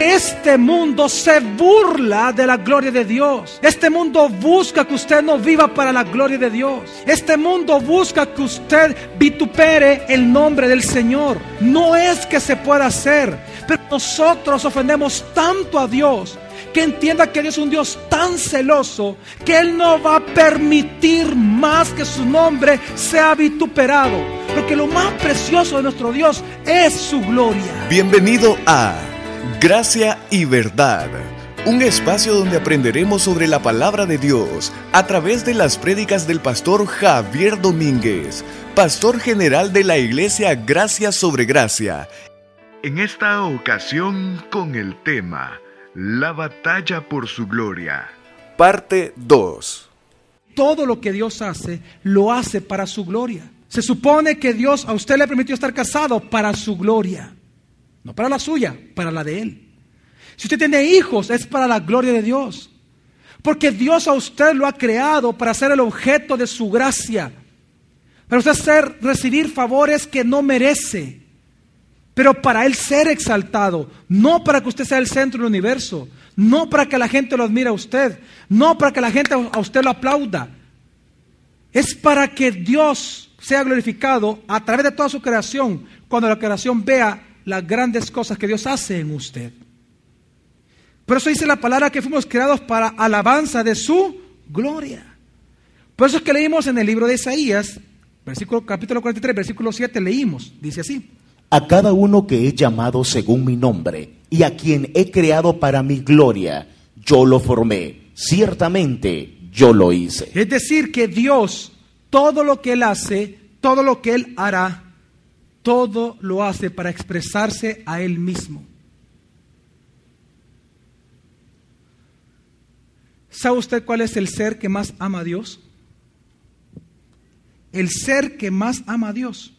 Este mundo se burla de la gloria de Dios. Este mundo busca que usted no viva para la gloria de Dios. Este mundo busca que usted vitupere el nombre del Señor. No es que se pueda hacer, pero nosotros ofendemos tanto a Dios que entienda que Dios es un Dios tan celoso que Él no va a permitir más que su nombre sea vituperado. Porque lo más precioso de nuestro Dios es su gloria. Bienvenido a Gracia y Verdad, un espacio donde aprenderemos sobre la palabra de Dios a través de las prédicas del pastor Javier Domínguez, pastor general de la iglesia Gracia sobre Gracia. En esta ocasión con el tema La batalla por su gloria. Parte 2. Todo lo que Dios hace, lo hace para su gloria. Se supone que Dios a usted le permitió estar casado para su gloria. No para la suya, para la de Él. Si usted tiene hijos, es para la gloria de Dios. Porque Dios a usted lo ha creado para ser el objeto de su gracia. Para usted ser, recibir favores que no merece. Pero para Él ser exaltado. No para que usted sea el centro del universo. No para que la gente lo admire a usted. No para que la gente a usted lo aplauda. Es para que Dios sea glorificado a través de toda su creación. Cuando la creación vea las grandes cosas que Dios hace en usted. Por eso dice la palabra que fuimos creados para alabanza de su gloria. Por eso es que leímos en el libro de Isaías, versículo, capítulo 43, versículo 7, leímos, dice así. A cada uno que he llamado según mi nombre y a quien he creado para mi gloria, yo lo formé. Ciertamente yo lo hice. Es decir, que Dios, todo lo que Él hace, todo lo que Él hará, todo lo hace para expresarse a Él mismo. ¿Sabe usted cuál es el ser que más ama a Dios? El ser que más ama a Dios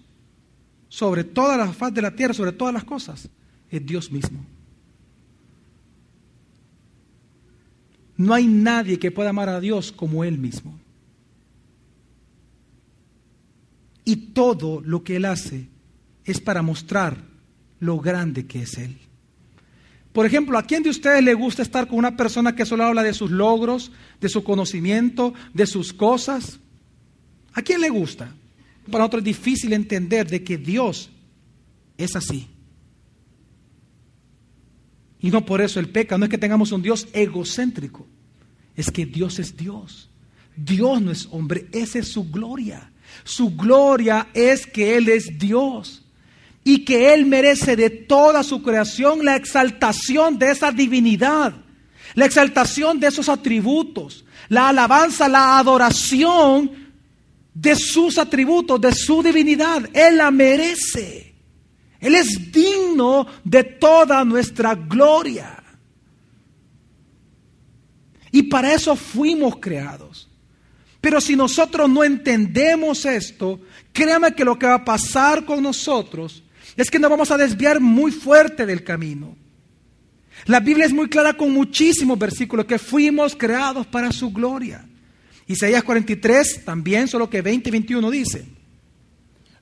sobre toda la faz de la tierra, sobre todas las cosas, es Dios mismo. No hay nadie que pueda amar a Dios como Él mismo. Y todo lo que Él hace es para mostrar lo grande que es Él. Por ejemplo, ¿a quién de ustedes le gusta estar con una persona que solo habla de sus logros, de su conocimiento, de sus cosas? ¿A quién le gusta? Para nosotros es difícil entender de que Dios es así. Y no por eso el pecado, no es que tengamos un Dios egocéntrico, es que Dios es Dios. Dios no es hombre, esa es su gloria. Su gloria es que Él es Dios y que Él merece de toda su creación la exaltación de esa divinidad, la exaltación de esos atributos, la alabanza, la adoración de sus atributos, de su divinidad. Él la merece. Él es digno de toda nuestra gloria. Y para eso fuimos creados. Pero si nosotros no entendemos esto, créame que lo que va a pasar con nosotros es que nos vamos a desviar muy fuerte del camino. La Biblia es muy clara con muchísimos versículos que fuimos creados para su gloria. Isaías 43 también, solo que 20 y 21 dice.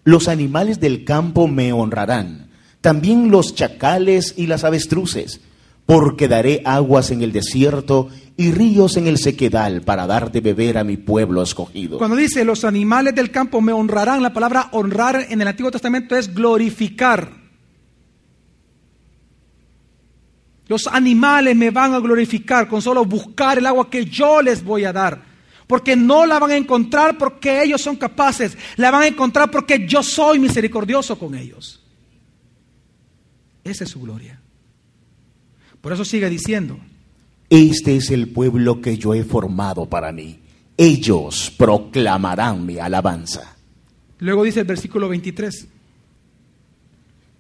Los animales del campo me honrarán, también los chacales y las avestruces, porque daré aguas en el desierto y ríos en el sequedal para dar de beber a mi pueblo escogido. Cuando dice los animales del campo me honrarán, la palabra honrar en el Antiguo Testamento es glorificar. Los animales me van a glorificar con solo buscar el agua que yo les voy a dar. Porque no la van a encontrar porque ellos son capaces. La van a encontrar porque yo soy misericordioso con ellos. Esa es su gloria. Por eso sigue diciendo, este es el pueblo que yo he formado para mí. Ellos proclamarán mi alabanza. Luego dice el versículo 23.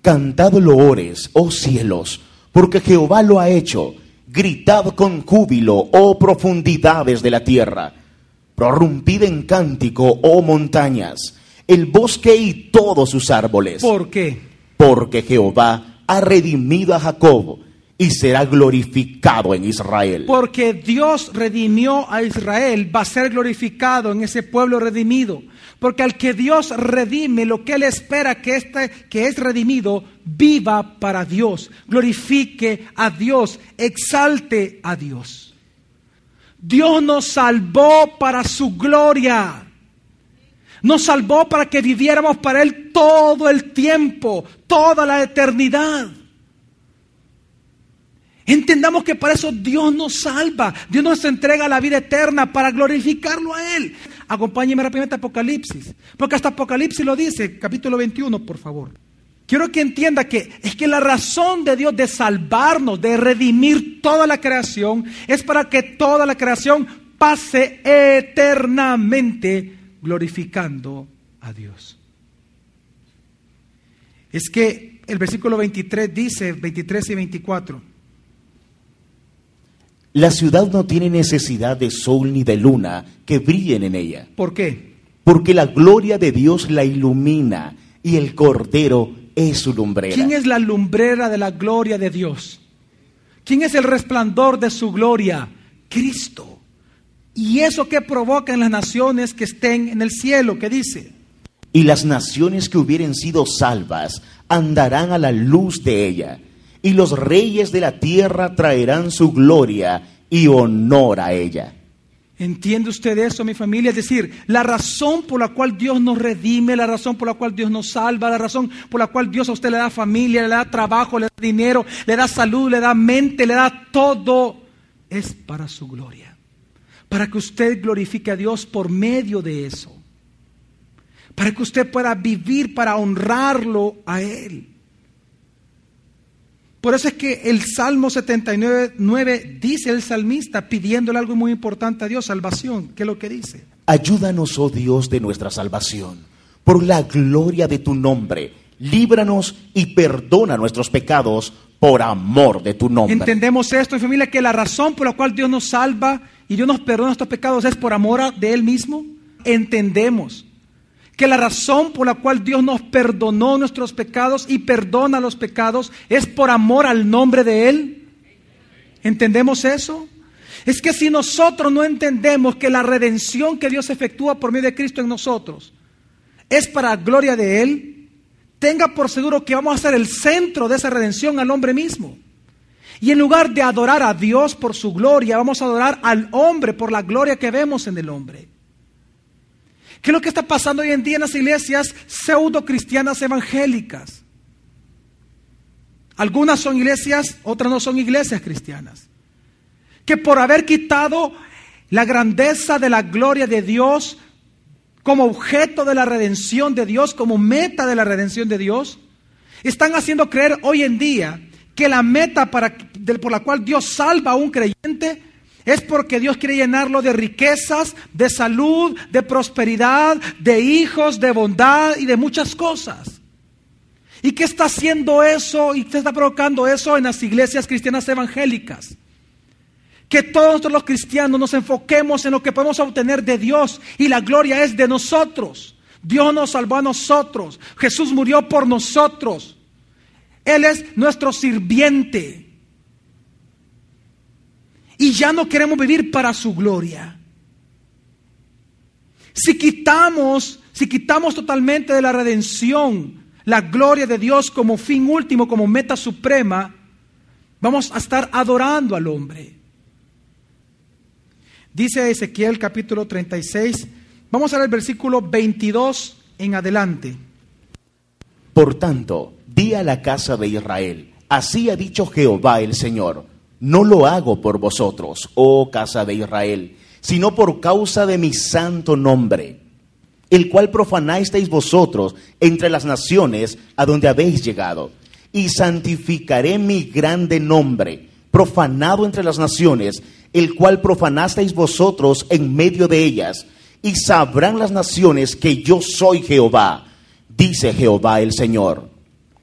Cantad loores, oh cielos, porque Jehová lo ha hecho. Gritad con júbilo, oh profundidades de la tierra. Prorrumpid en cántico, oh montañas, el bosque y todos sus árboles. ¿Por qué? Porque Jehová ha redimido a Jacob y será glorificado en Israel. Porque Dios redimió a Israel, va a ser glorificado en ese pueblo redimido. Porque al que Dios redime, lo que Él espera que, este, que es redimido, viva para Dios, glorifique a Dios, exalte a Dios. Dios nos salvó para su gloria. Nos salvó para que viviéramos para Él todo el tiempo, toda la eternidad. Entendamos que para eso Dios nos salva. Dios nos entrega la vida eterna para glorificarlo a Él. Acompáñeme rápidamente a Apocalipsis. Porque hasta Apocalipsis lo dice, capítulo 21, por favor. Quiero que entienda que es que la razón de Dios de salvarnos, de redimir toda la creación, es para que toda la creación pase eternamente glorificando a Dios. Es que el versículo 23 dice, 23 y 24, La ciudad no tiene necesidad de sol ni de luna que brillen en ella, ¿por qué? porque la gloria de Dios la ilumina y el Cordero es su lumbrera. ¿Quién es la lumbrera de la gloria de Dios? ¿Quién es el resplandor de su gloria? Cristo. ¿Y eso que provoca en las naciones que estén en el cielo? ¿Qué dice? Y las naciones que hubieren sido salvas andarán a la luz de ella, y los reyes de la tierra traerán su gloria y honor a ella. ¿Entiende usted eso, mi familia? Es decir, la razón por la cual Dios nos redime, la razón por la cual Dios nos salva, la razón por la cual Dios a usted le da familia, le da trabajo, le da dinero, le da salud, le da mente, le da todo, es para su gloria. Para que usted glorifique a Dios por medio de eso. Para que usted pueda vivir para honrarlo a Él. Por eso es que el Salmo 79 9, dice el salmista pidiéndole algo muy importante a Dios, salvación. ¿Qué es lo que dice? Ayúdanos, oh Dios, de nuestra salvación, por la gloria de tu nombre. Líbranos y perdona nuestros pecados por amor de tu nombre. Entendemos esto, mi familia, que la razón por la cual Dios nos salva y Dios nos perdona nuestros pecados es por amor a- de Él mismo. Entendemos que la razón por la cual Dios nos perdonó nuestros pecados y perdona los pecados es por amor al nombre de Él. ¿Entendemos eso? Es que si nosotros no entendemos que la redención que Dios efectúa por medio de Cristo en nosotros es para gloria de Él, tenga por seguro que vamos a ser el centro de esa redención al hombre mismo. Y en lugar de adorar a Dios por su gloria, vamos a adorar al hombre por la gloria que vemos en el hombre. ¿Qué es lo que está pasando hoy en día en las iglesias pseudo cristianas evangélicas? Algunas son iglesias, otras no son iglesias cristianas. Que por haber quitado la grandeza de la gloria de Dios como objeto de la redención de Dios, como meta de la redención de Dios, están haciendo creer hoy en día que la meta para, por la cual Dios salva a un creyente es porque Dios quiere llenarlo de riquezas, de salud, de prosperidad, de hijos, de bondad y de muchas cosas. ¿Y qué está haciendo eso y qué está provocando eso en las iglesias cristianas evangélicas? Que todos los cristianos nos enfoquemos en lo que podemos obtener de Dios y la gloria es de nosotros. Dios nos salvó a nosotros. Jesús murió por nosotros. Él es nuestro sirviente. Y ya no queremos vivir para su gloria. Si quitamos, si quitamos totalmente de la redención la gloria de Dios como fin último, como meta suprema, vamos a estar adorando al hombre. Dice Ezequiel capítulo 36, vamos a ver el versículo 22 en adelante. Por tanto, di a la casa de Israel, así ha dicho Jehová el Señor, no lo hago por vosotros, oh casa de Israel, sino por causa de mi santo nombre, el cual profanasteis vosotros entre las naciones a donde habéis llegado, y santificaré mi grande nombre, profanado entre las naciones, el cual profanasteis vosotros en medio de ellas, y sabrán las naciones que yo soy Jehová, dice Jehová el Señor,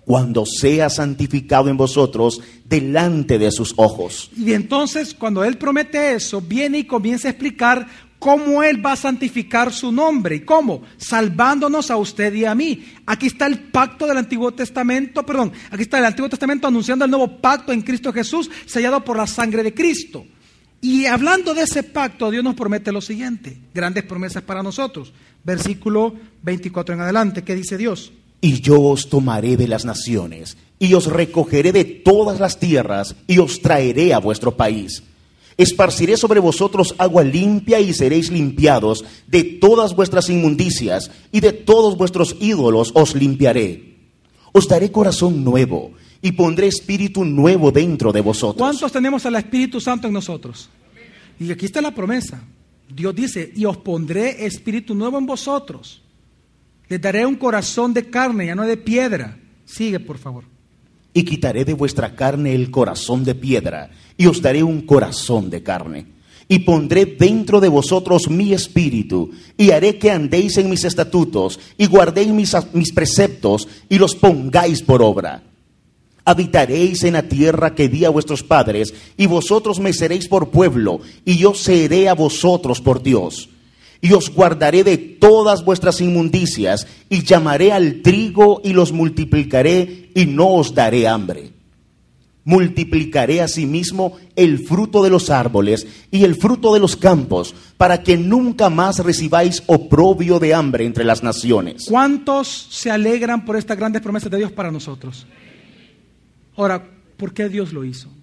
cuando sea santificado en vosotros delante de sus ojos. Y entonces cuando él promete eso, viene y comienza a explicar cómo Él va a santificar su nombre. ¿Y cómo? Salvándonos a usted y a mí. Aquí está el pacto del Antiguo Testamento, perdón, aquí está el Antiguo Testamento anunciando el nuevo pacto en Cristo Jesús, sellado por la sangre de Cristo. Y hablando de ese pacto, Dios nos promete lo siguiente, grandes promesas para nosotros. Versículo 24 en adelante, ¿qué dice Dios? Y yo os tomaré de las naciones, y os recogeré de todas las tierras, y os traeré a vuestro país. Esparciré sobre vosotros agua limpia y seréis limpiados de todas vuestras inmundicias, y de todos vuestros ídolos os limpiaré. Os daré corazón nuevo, y pondré espíritu nuevo dentro de vosotros. ¿Cuántos tenemos al Espíritu Santo en nosotros? Y aquí está la promesa. Dios dice, y os pondré espíritu nuevo en vosotros. Les daré un corazón de carne, ya no de piedra. Sigue, por favor. Y quitaré de vuestra carne el corazón de piedra, y os daré un corazón de carne. Y pondré dentro de vosotros mi espíritu, y haré que andéis en mis estatutos, y guardéis mis, mis preceptos, y los pongáis por obra. Habitaréis en la tierra que di a vuestros padres, y vosotros me seréis por pueblo, y yo seré a vosotros por Dios y os guardaré de todas vuestras inmundicias, y llamaré al trigo y los multiplicaré, y no os daré hambre. Multiplicaré asimismo el fruto de los árboles y el fruto de los campos, para que nunca más recibáis oprobio de hambre entre las naciones. ¿Cuántos se alegran por estas grandes promesas de Dios para nosotros? Ahora, ¿por qué Dios lo hizo?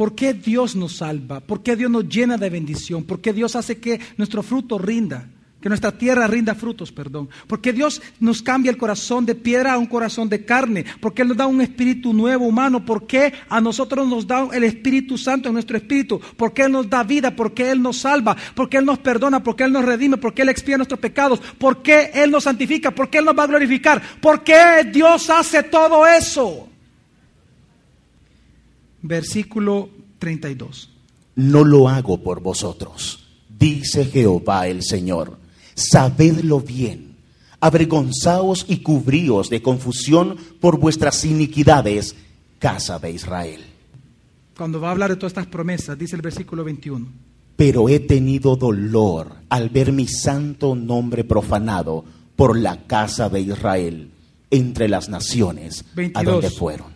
¿Por qué Dios nos salva? ¿Por qué Dios nos llena de bendición? ¿Por qué Dios hace que nuestro fruto rinda? Que nuestra tierra rinda frutos, perdón. Porque Dios nos cambia el corazón de piedra a un corazón de carne. Porque Él nos da un espíritu nuevo, humano. Porque a nosotros nos da el Espíritu Santo en nuestro espíritu. Porque Él nos da vida. Porque Él nos salva. Porque Él nos perdona. Porque Él nos redime. Porque Él expía nuestros pecados. Porque Él nos santifica. Porque Él nos va a glorificar. Porque Dios hace todo eso versículo 32. No lo hago por vosotros, dice Jehová el Señor. Sabedlo bien, avergonzaos y cubríos de confusión por vuestras iniquidades, casa de Israel. Cuando va a hablar de todas estas promesas, dice el versículo 21. Pero he tenido dolor al ver mi santo nombre profanado por la casa de Israel entre las naciones a donde fueron.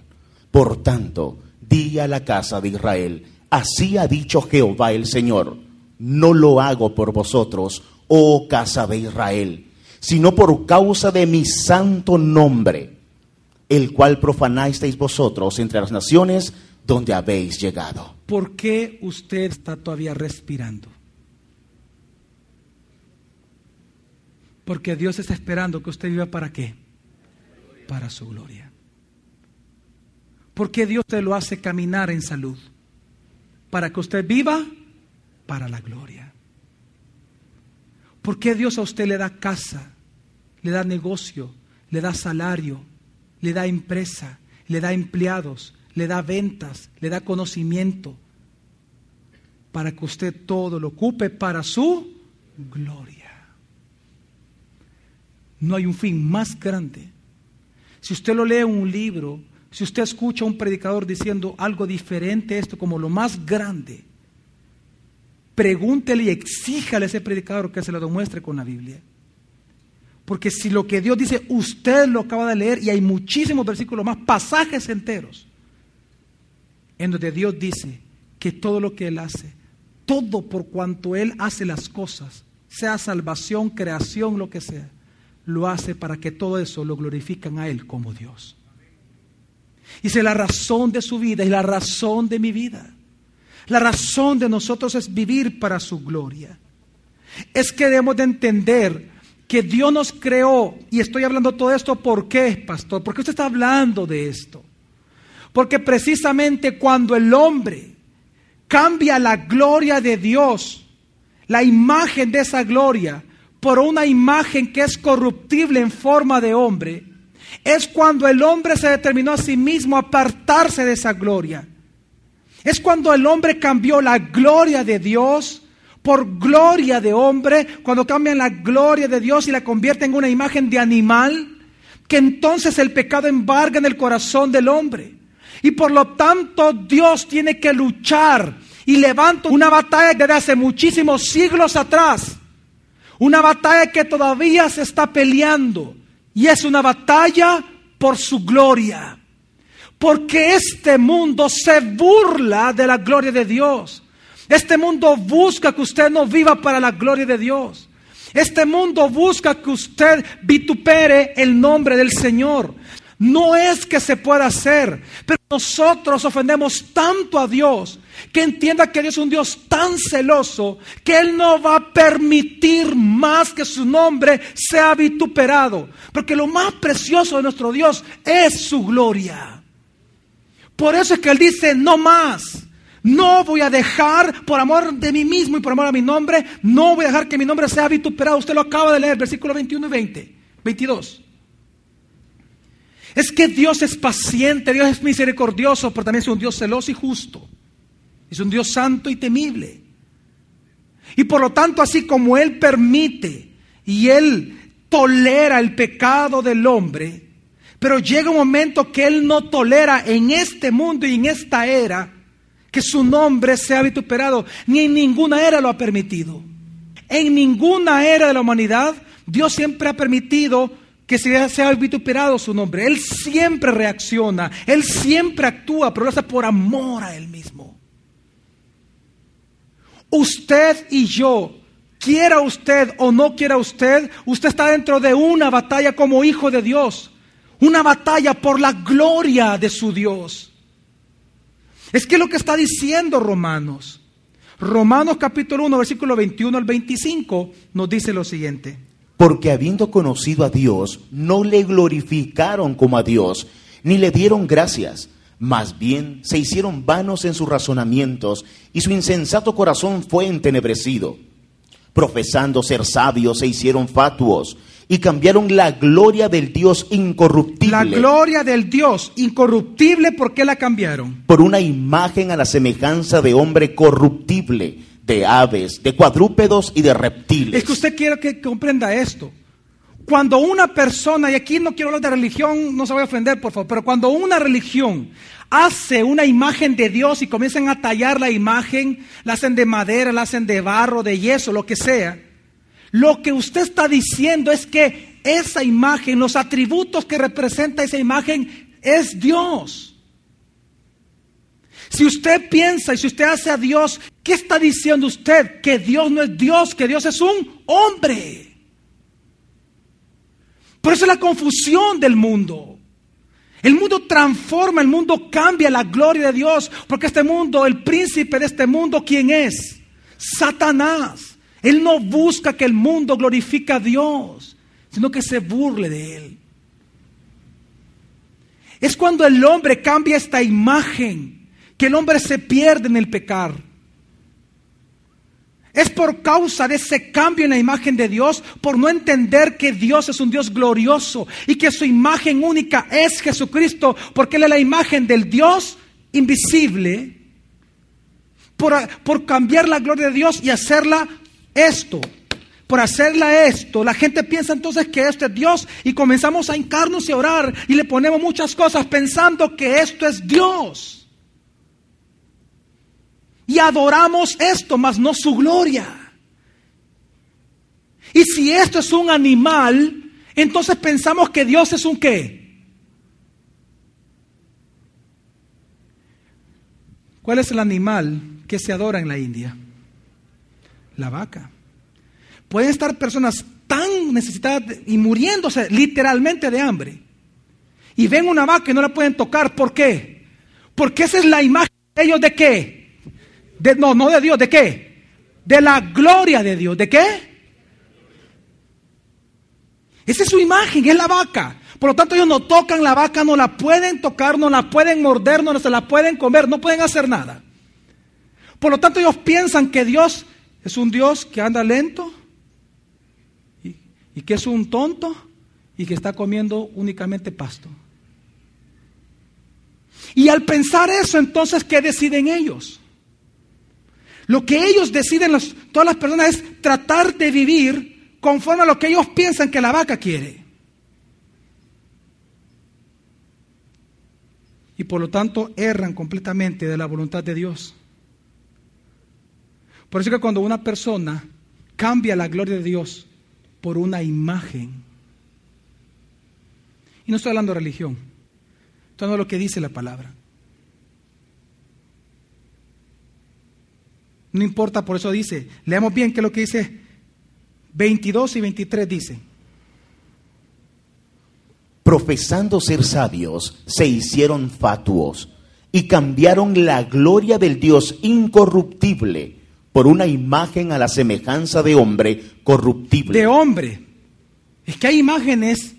Por tanto, di a la casa de Israel, así ha dicho Jehová el Señor, no lo hago por vosotros, oh casa de Israel, sino por causa de mi santo nombre, el cual profanasteis vosotros entre las naciones donde habéis llegado. ¿Por qué usted está todavía respirando? Porque Dios está esperando que usted viva para qué? Para su gloria. ¿Por qué Dios te lo hace caminar en salud? Para que usted viva para la gloria. ¿Por qué Dios a usted le da casa, le da negocio, le da salario, le da empresa, le da empleados, le da ventas, le da conocimiento? Para que usted todo lo ocupe para su gloria. No hay un fin más grande. Si usted lo lee un libro, si usted escucha a un predicador diciendo algo diferente esto como lo más grande, pregúntele y exíjale a ese predicador que se lo demuestre con la Biblia. Porque si lo que Dios dice, usted lo acaba de leer y hay muchísimos versículos más, pasajes enteros, en donde Dios dice que todo lo que Él hace, todo por cuanto Él hace las cosas, sea salvación, creación, lo que sea, lo hace para que todo eso lo glorifican a Él como Dios. Y es la razón de su vida y la razón de mi vida. La razón de nosotros es vivir para su gloria. Es que debemos de entender que Dios nos creó, y estoy hablando todo esto, ¿por qué, pastor? ¿Por qué usted está hablando de esto? Porque precisamente cuando el hombre cambia la gloria de Dios, la imagen de esa gloria, por una imagen que es corruptible en forma de hombre, es cuando el hombre se determinó a sí mismo a apartarse de esa gloria. Es cuando el hombre cambió la gloria de Dios por gloria de hombre, cuando cambian la gloria de Dios y la convierten en una imagen de animal, que entonces el pecado embarga en el corazón del hombre. Y por lo tanto Dios tiene que luchar y levanto una batalla desde hace muchísimos siglos atrás. Una batalla que todavía se está peleando. Y es una batalla por su gloria. Porque este mundo se burla de la gloria de Dios. Este mundo busca que usted no viva para la gloria de Dios. Este mundo busca que usted vitupere el nombre del Señor. No es que se pueda hacer, pero nosotros ofendemos tanto a Dios que entienda que Dios es un Dios tan celoso que Él no va a permitir más que su nombre sea vituperado. Porque lo más precioso de nuestro Dios es su gloria. Por eso es que Él dice, no más. No voy a dejar, por amor de mí mismo y por amor a mi nombre, no voy a dejar que mi nombre sea vituperado. Usted lo acaba de leer, versículo 21 y 20, 22. Es que Dios es paciente, Dios es misericordioso, pero también es un Dios celoso y justo. Es un Dios santo y temible. Y por lo tanto, así como Él permite y Él tolera el pecado del hombre, pero llega un momento que Él no tolera en este mundo y en esta era que su nombre sea vituperado, ni en ninguna era lo ha permitido. En ninguna era de la humanidad Dios siempre ha permitido que se sea vituperado su nombre. Él siempre reacciona, Él siempre actúa, pero lo hace por amor a Él mismo. Usted y yo, quiera usted o no quiera usted, usted está dentro de una batalla como hijo de Dios, una batalla por la gloria de su Dios. Es que lo que está diciendo Romanos, Romanos capítulo 1, versículo 21 al 25, nos dice lo siguiente porque habiendo conocido a Dios, no le glorificaron como a Dios, ni le dieron gracias. Más bien se hicieron vanos en sus razonamientos, y su insensato corazón fue entenebrecido. Profesando ser sabios, se hicieron fatuos, y cambiaron la gloria del Dios incorruptible. La gloria del Dios incorruptible, ¿por qué la cambiaron? Por una imagen a la semejanza de hombre corruptible de aves, de cuadrúpedos y de reptiles. Es que usted quiere que comprenda esto. Cuando una persona, y aquí no quiero hablar de religión, no se voy a ofender, por favor, pero cuando una religión hace una imagen de Dios y comienzan a tallar la imagen, la hacen de madera, la hacen de barro, de yeso, lo que sea, lo que usted está diciendo es que esa imagen, los atributos que representa esa imagen, es Dios. Si usted piensa y si usted hace a Dios, ¿qué está diciendo usted? Que Dios no es Dios, que Dios es un hombre. Por eso es la confusión del mundo. El mundo transforma, el mundo cambia la gloria de Dios, porque este mundo, el príncipe de este mundo, ¿quién es? Satanás. Él no busca que el mundo glorifique a Dios, sino que se burle de él. Es cuando el hombre cambia esta imagen que el hombre se pierde en el pecar. Es por causa de ese cambio en la imagen de Dios, por no entender que Dios es un Dios glorioso y que su imagen única es Jesucristo, porque Él es la imagen del Dios invisible, por, por cambiar la gloria de Dios y hacerla esto. Por hacerla esto, la gente piensa entonces que esto es Dios y comenzamos a hincarnos y a orar y le ponemos muchas cosas pensando que esto es Dios. Y adoramos esto, mas no su gloria. Y si esto es un animal, entonces pensamos que Dios es un qué. ¿Cuál es el animal que se adora en la India? La vaca. Pueden estar personas tan necesitadas y muriéndose literalmente de hambre. Y ven una vaca y no la pueden tocar. ¿Por qué? Porque esa es la imagen de ellos de qué? No, no de Dios, ¿de qué? De la gloria de Dios. ¿De qué? Esa es su imagen, es la vaca. Por lo tanto, ellos no tocan la vaca, no la pueden tocar, no la pueden morder, no se la pueden comer, no pueden hacer nada. Por lo tanto, ellos piensan que Dios es un Dios que anda lento y, y que es un tonto y que está comiendo únicamente pasto. Y al pensar eso, entonces, ¿qué deciden ellos? Lo que ellos deciden, todas las personas, es tratar de vivir conforme a lo que ellos piensan que la vaca quiere. Y por lo tanto erran completamente de la voluntad de Dios. Por eso que cuando una persona cambia la gloria de Dios por una imagen, y no estoy hablando de religión, estoy hablando de lo que dice la palabra. No importa, por eso dice, leamos bien que lo que dice 22 y 23 dice. Profesando ser sabios, se hicieron fatuos y cambiaron la gloria del Dios incorruptible por una imagen a la semejanza de hombre corruptible. De hombre. Es que hay imágenes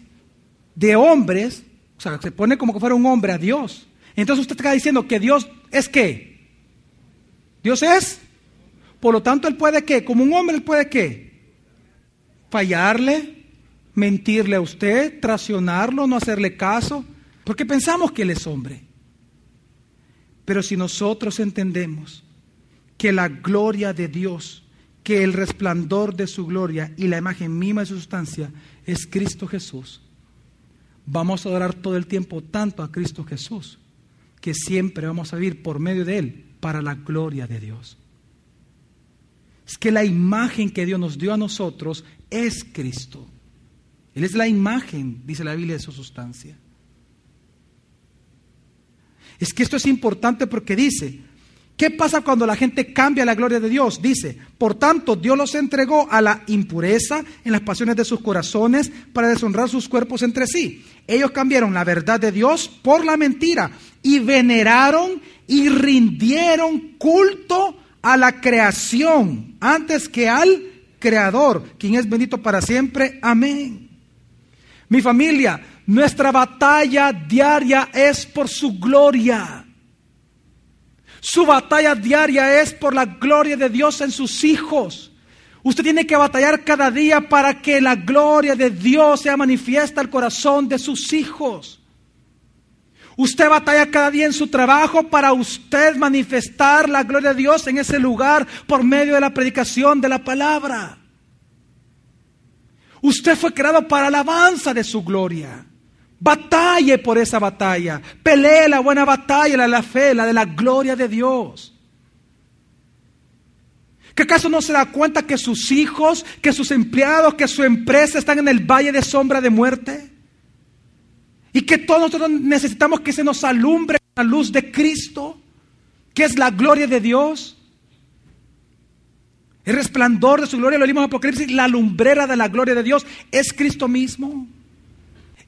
de hombres, o sea, se pone como que fuera un hombre a Dios. Entonces usted está diciendo que Dios es qué? Dios es por lo tanto, él puede qué? Como un hombre, él puede qué? Fallarle, mentirle a usted, traicionarlo, no hacerle caso, porque pensamos que él es hombre. Pero si nosotros entendemos que la gloria de Dios, que el resplandor de su gloria y la imagen misma de su sustancia es Cristo Jesús, vamos a adorar todo el tiempo tanto a Cristo Jesús, que siempre vamos a vivir por medio de Él para la gloria de Dios. Es que la imagen que Dios nos dio a nosotros es Cristo. Él es la imagen, dice la Biblia, de su sustancia. Es que esto es importante porque dice, ¿qué pasa cuando la gente cambia la gloria de Dios? Dice, por tanto, Dios los entregó a la impureza en las pasiones de sus corazones para deshonrar sus cuerpos entre sí. Ellos cambiaron la verdad de Dios por la mentira y veneraron y rindieron culto a la creación antes que al creador, quien es bendito para siempre. Amén. Mi familia, nuestra batalla diaria es por su gloria. Su batalla diaria es por la gloria de Dios en sus hijos. Usted tiene que batallar cada día para que la gloria de Dios sea manifiesta al corazón de sus hijos. Usted batalla cada día en su trabajo para usted manifestar la gloria de Dios en ese lugar por medio de la predicación de la palabra. Usted fue creado para alabanza de su gloria. Batalle por esa batalla. Pelee la buena batalla, la de la fe, la de la gloria de Dios. ¿Qué acaso no se da cuenta que sus hijos, que sus empleados, que su empresa están en el valle de sombra de muerte? Y que todos nosotros necesitamos que se nos alumbre la luz de Cristo, que es la gloria de Dios. El resplandor de su gloria, lo vimos en Apocalipsis, la lumbrera de la gloria de Dios es Cristo mismo.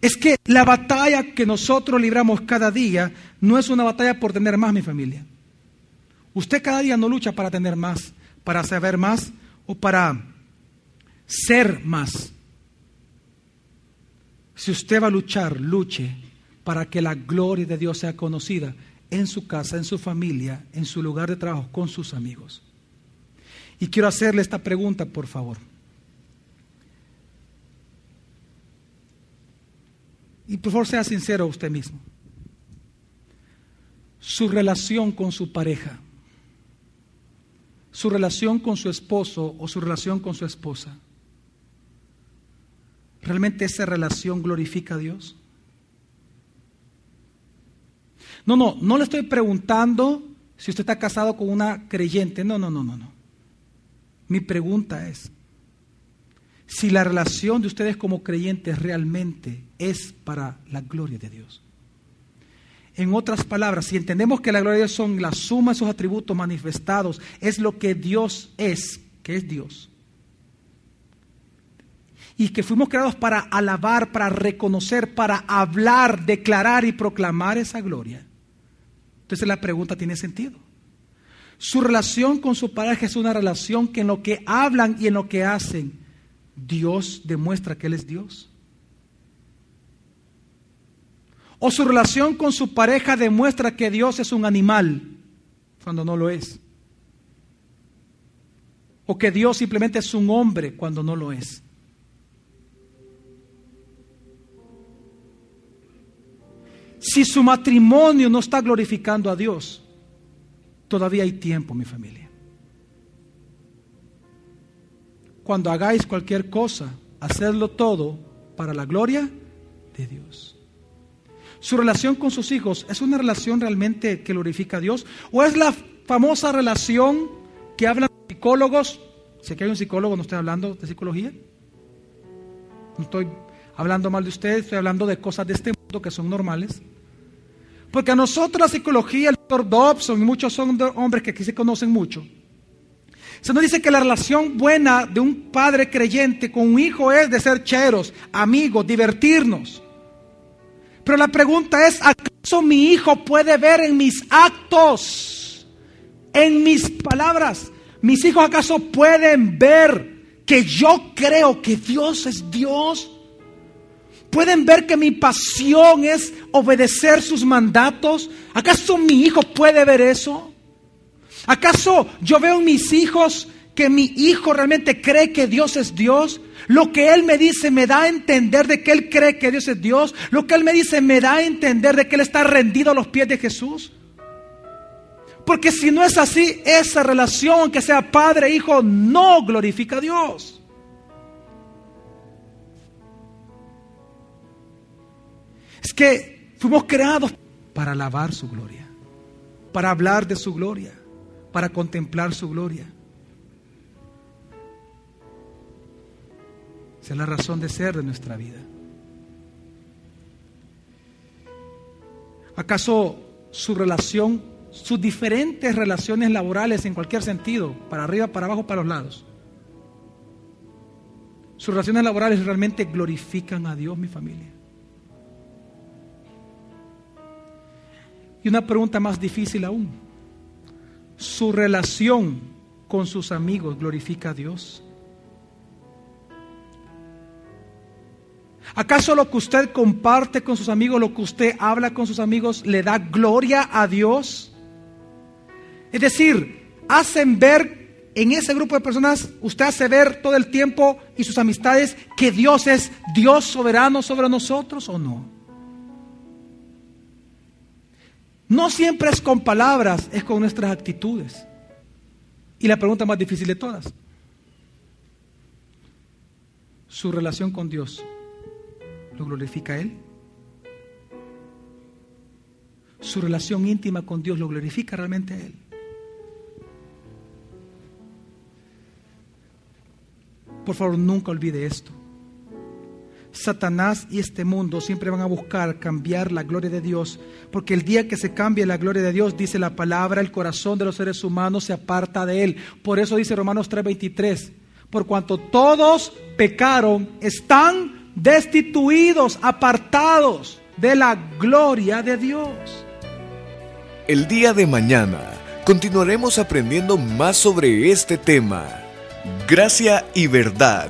Es que la batalla que nosotros libramos cada día no es una batalla por tener más, mi familia. Usted cada día no lucha para tener más, para saber más o para ser más. Si usted va a luchar, luche para que la gloria de Dios sea conocida en su casa, en su familia, en su lugar de trabajo, con sus amigos. Y quiero hacerle esta pregunta, por favor. Y por favor sea sincero usted mismo. Su relación con su pareja, su relación con su esposo o su relación con su esposa, ¿Realmente esa relación glorifica a Dios? No, no, no le estoy preguntando si usted está casado con una creyente. No, no, no, no, no. Mi pregunta es, si la relación de ustedes como creyentes realmente es para la gloria de Dios. En otras palabras, si entendemos que la gloria de Dios son la suma de sus atributos manifestados, es lo que Dios es, que es Dios y que fuimos creados para alabar, para reconocer, para hablar, declarar y proclamar esa gloria. Entonces la pregunta tiene sentido. Su relación con su pareja es una relación que en lo que hablan y en lo que hacen, Dios demuestra que Él es Dios. O su relación con su pareja demuestra que Dios es un animal cuando no lo es. O que Dios simplemente es un hombre cuando no lo es. Si su matrimonio no está glorificando a Dios, todavía hay tiempo, mi familia. Cuando hagáis cualquier cosa, hacedlo todo para la gloria de Dios. Su relación con sus hijos es una relación realmente que glorifica a Dios o es la famosa relación que hablan psicólogos, sé que hay un psicólogo, no estoy hablando de psicología, no estoy hablando mal de ustedes, estoy hablando de cosas de este mundo que son normales. Porque a nosotros la psicología, el doctor Dobson y muchos hombres que aquí se conocen mucho. Se nos dice que la relación buena de un padre creyente con un hijo es de ser cheros, amigos, divertirnos. Pero la pregunta es, ¿acaso mi hijo puede ver en mis actos, en mis palabras? ¿Mis hijos acaso pueden ver que yo creo que Dios es Dios? ¿Pueden ver que mi pasión es obedecer sus mandatos? ¿Acaso mi hijo puede ver eso? ¿Acaso yo veo en mis hijos que mi hijo realmente cree que Dios es Dios? Lo que él me dice me da a entender de que él cree que Dios es Dios. Lo que él me dice me da a entender de que él está rendido a los pies de Jesús. Porque si no es así, esa relación que sea padre-hijo no glorifica a Dios. Que fuimos creados para alabar su gloria, para hablar de su gloria, para contemplar su gloria. Esa es la razón de ser de nuestra vida. ¿Acaso su relación, sus diferentes relaciones laborales en cualquier sentido, para arriba, para abajo, para los lados, sus relaciones laborales realmente glorifican a Dios, mi familia? Y una pregunta más difícil aún. ¿Su relación con sus amigos glorifica a Dios? ¿Acaso lo que usted comparte con sus amigos, lo que usted habla con sus amigos, le da gloria a Dios? Es decir, hacen ver en ese grupo de personas, usted hace ver todo el tiempo y sus amistades que Dios es Dios soberano sobre nosotros o no? No siempre es con palabras, es con nuestras actitudes. Y la pregunta más difícil de todas, ¿su relación con Dios lo glorifica a Él? ¿Su relación íntima con Dios lo glorifica realmente a Él? Por favor, nunca olvide esto. Satanás y este mundo siempre van a buscar cambiar la gloria de Dios, porque el día que se cambie la gloria de Dios, dice la palabra, el corazón de los seres humanos se aparta de él. Por eso dice Romanos 3:23, por cuanto todos pecaron, están destituidos, apartados de la gloria de Dios. El día de mañana continuaremos aprendiendo más sobre este tema, gracia y verdad